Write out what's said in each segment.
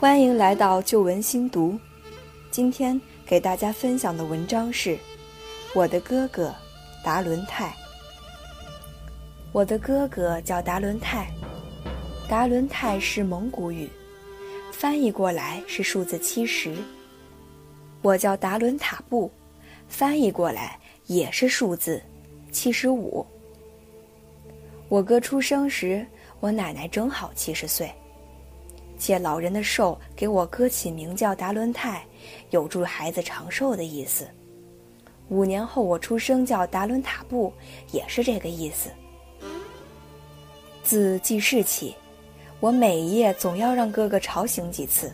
欢迎来到旧闻新读。今天给大家分享的文章是《我的哥哥达伦泰》。我的哥哥叫达伦泰，达伦泰是蒙古语，翻译过来是数字七十。我叫达伦塔布，翻译过来也是数字七十五。我哥出生时，我奶奶正好七十岁。借老人的寿给我哥起名叫达伦泰，有助孩子长寿的意思。五年后我出生叫达伦塔布，也是这个意思。自记事起，我每夜总要让哥哥吵醒几次。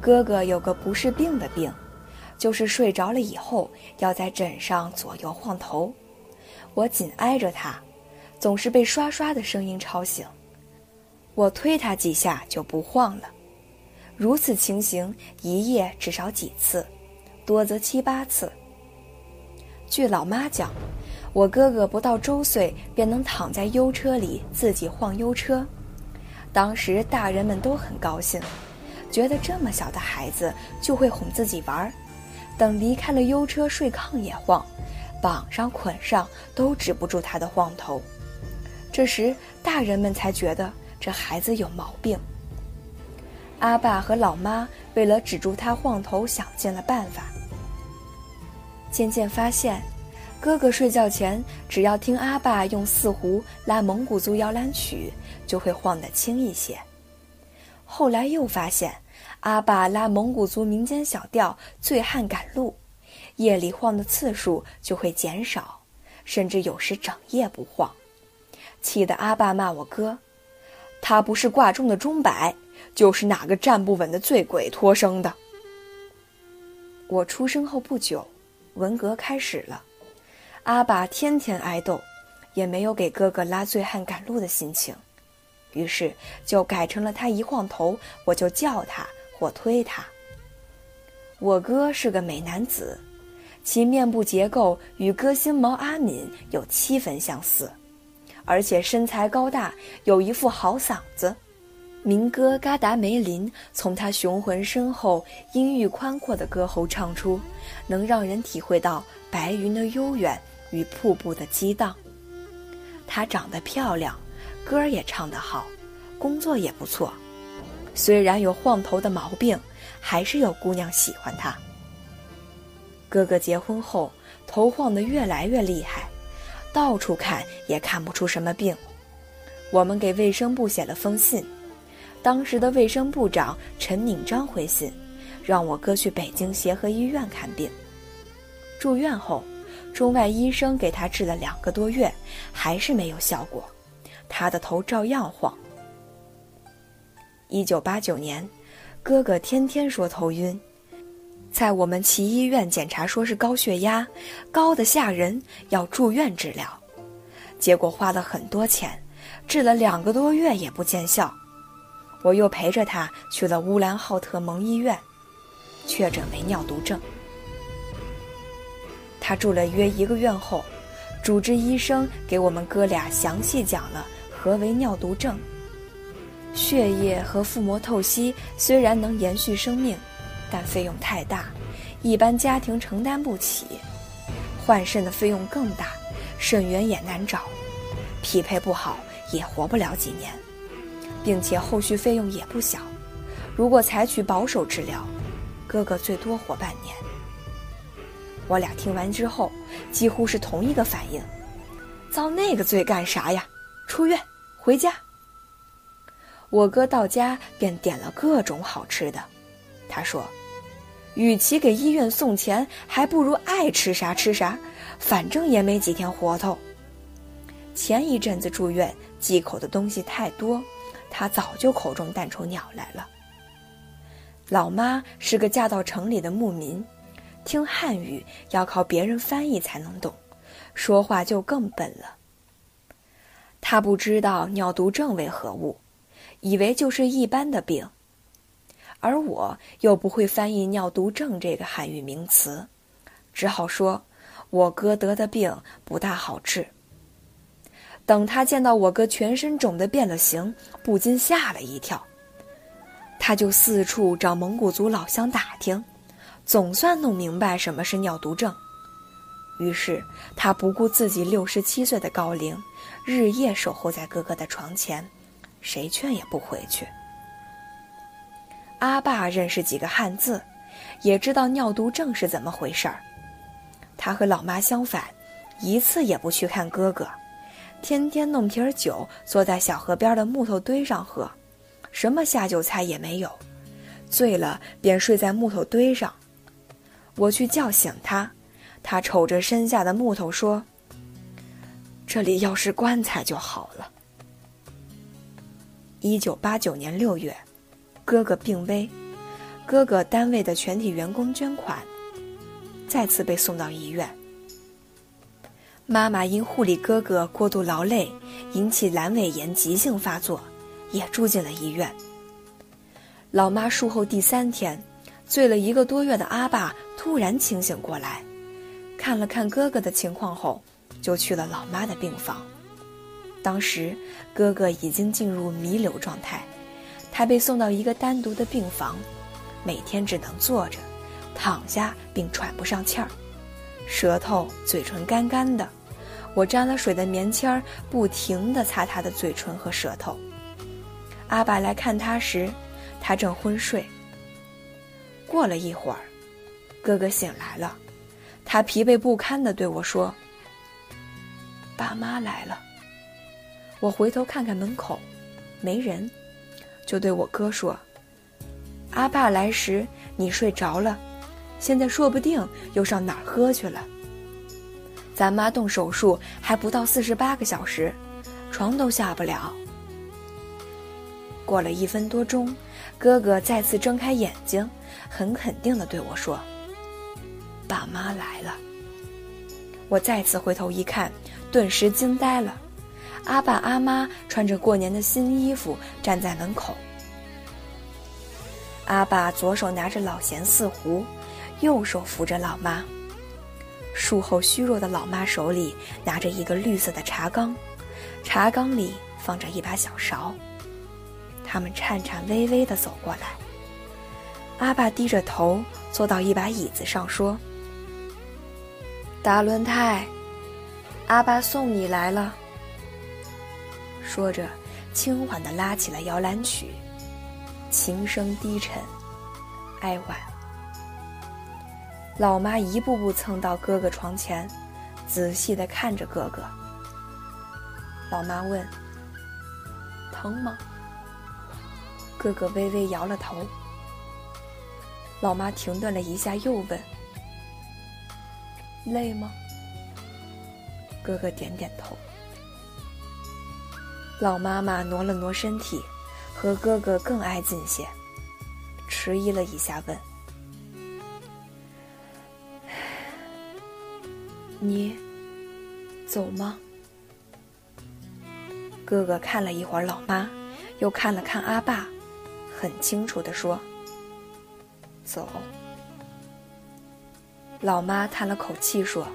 哥哥有个不是病的病，就是睡着了以后要在枕上左右晃头。我紧挨着他，总是被刷刷的声音吵醒。我推他几下就不晃了，如此情形一夜至少几次，多则七八次。据老妈讲，我哥哥不到周岁便能躺在优车里自己晃优车，当时大人们都很高兴，觉得这么小的孩子就会哄自己玩儿，等离开了优车睡炕也晃，绑上捆上都止不住他的晃头。这时大人们才觉得。这孩子有毛病。阿爸和老妈为了止住他晃头，想尽了办法。渐渐发现，哥哥睡觉前只要听阿爸用四胡拉蒙古族摇篮曲，就会晃得轻一些。后来又发现，阿爸拉蒙古族民间小调《醉汉赶路》，夜里晃的次数就会减少，甚至有时整夜不晃，气得阿爸骂我哥。他不是挂钟的钟摆，就是哪个站不稳的醉鬼托生的。我出生后不久，文革开始了，阿爸天天挨斗，也没有给哥哥拉醉汉赶路的心情，于是就改成了他一晃头，我就叫他或推他。我哥是个美男子，其面部结构与歌星毛阿敏有七分相似。而且身材高大，有一副好嗓子，民歌《嘎达梅林》从他雄浑深厚、音域宽阔的歌喉唱出，能让人体会到白云的悠远与瀑布的激荡。她长得漂亮，歌也唱得好，工作也不错。虽然有晃头的毛病，还是有姑娘喜欢她。哥哥结婚后，头晃得越来越厉害。到处看也看不出什么病，我们给卫生部写了封信，当时的卫生部长陈敏章回信，让我哥去北京协和医院看病。住院后，中外医生给他治了两个多月，还是没有效果，他的头照样晃。一九八九年，哥哥天天说头晕。在我们齐医院检查，说是高血压，高的吓人，要住院治疗。结果花了很多钱，治了两个多月也不见效。我又陪着他去了乌兰浩特蒙医院，确诊为尿毒症。他住了约一个月后，主治医生给我们哥俩详细讲了何为尿毒症。血液和腹膜透析虽然能延续生命。但费用太大，一般家庭承担不起。换肾的费用更大，肾源也难找，匹配不好也活不了几年，并且后续费用也不小。如果采取保守治疗，哥哥最多活半年。我俩听完之后，几乎是同一个反应：遭那个罪干啥呀？出院回家。我哥到家便点了各种好吃的。他说：“与其给医院送钱，还不如爱吃啥吃啥，反正也没几天活头。”前一阵子住院，忌口的东西太多，他早就口中淡出鸟来了。老妈是个嫁到城里的牧民，听汉语要靠别人翻译才能懂，说话就更笨了。他不知道尿毒症为何物，以为就是一般的病。而我又不会翻译“尿毒症”这个汉语名词，只好说：“我哥得的病不大好治。”等他见到我哥全身肿得变了形，不禁吓了一跳。他就四处找蒙古族老乡打听，总算弄明白什么是尿毒症。于是他不顾自己六十七岁的高龄，日夜守候在哥哥的床前，谁劝也不回去。阿爸认识几个汉字，也知道尿毒症是怎么回事儿。他和老妈相反，一次也不去看哥哥，天天弄瓶酒，坐在小河边的木头堆上喝，什么下酒菜也没有，醉了便睡在木头堆上。我去叫醒他，他瞅着身下的木头说：“这里要是棺材就好了。”一九八九年六月。哥哥病危，哥哥单位的全体员工捐款，再次被送到医院。妈妈因护理哥哥过度劳累，引起阑尾炎急性发作，也住进了医院。老妈术后第三天，醉了一个多月的阿爸突然清醒过来，看了看哥哥的情况后，就去了老妈的病房。当时哥哥已经进入弥留状态。他被送到一个单独的病房，每天只能坐着、躺下，并喘不上气儿，舌头、嘴唇干干的。我沾了水的棉签儿不停地擦他的嘴唇和舌头。阿爸来看他时，他正昏睡。过了一会儿，哥哥醒来了，他疲惫不堪地对我说：“爸妈来了。”我回头看看门口，没人。就对我哥说：“阿爸来时你睡着了，现在说不定又上哪儿喝去了。咱妈动手术还不到四十八个小时，床都下不了。”过了一分多钟，哥哥再次睁开眼睛，很肯定地对我说：“爸妈来了。”我再次回头一看，顿时惊呆了。阿爸阿妈穿着过年的新衣服站在门口。阿爸左手拿着老咸四壶，右手扶着老妈。术后虚弱的老妈手里拿着一个绿色的茶缸，茶缸里放着一把小勺。他们颤颤巍巍地走过来。阿爸低着头坐到一把椅子上，说：“大轮胎，阿爸送你来了。”说着，轻缓地拉起了摇篮曲，琴声低沉，哀婉。老妈一步步蹭到哥哥床前，仔细地看着哥哥。老妈问：“疼吗？”哥哥微微摇了头。老妈停顿了一下，又问：“累吗？”哥哥点点头。老妈妈挪了挪身体，和哥哥更挨近些，迟疑了一下，问：“你走吗？”哥哥看了一会儿老妈，又看了看阿爸，很清楚地说：“走。”老妈叹了口气说：“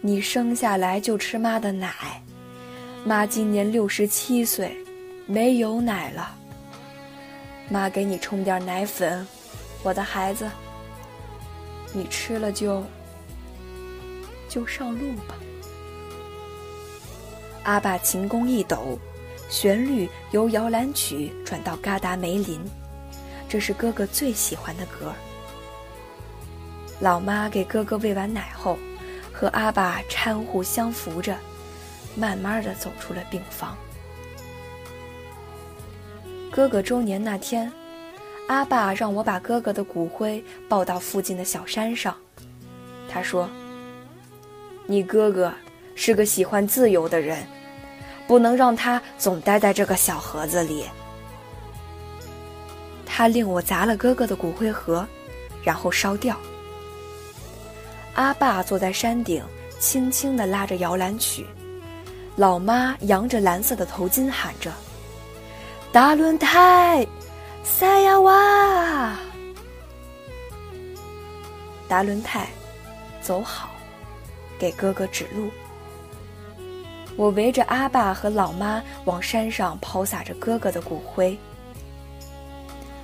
你生下来就吃妈的奶。”妈今年六十七岁，没有奶了。妈给你冲点奶粉，我的孩子，你吃了就就上路吧。阿爸琴弓一抖，旋律由摇篮曲转到嘎达梅林，这是哥哥最喜欢的歌。老妈给哥哥喂完奶后，和阿爸搀护相扶着。慢慢的走出了病房。哥哥周年那天，阿爸让我把哥哥的骨灰抱到附近的小山上。他说：“你哥哥是个喜欢自由的人，不能让他总待在这个小盒子里。”他令我砸了哥哥的骨灰盒，然后烧掉。阿爸坐在山顶，轻轻地拉着摇篮曲。老妈扬着蓝色的头巾喊着：“大轮胎，塞亚瓦！大轮胎，走好，给哥哥指路。”我围着阿爸和老妈往山上抛洒着哥哥的骨灰。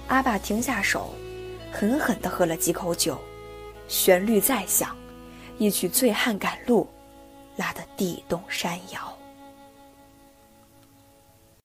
阿爸停下手，狠狠地喝了几口酒，旋律再响，一曲《醉汉赶路》拉得地动山摇。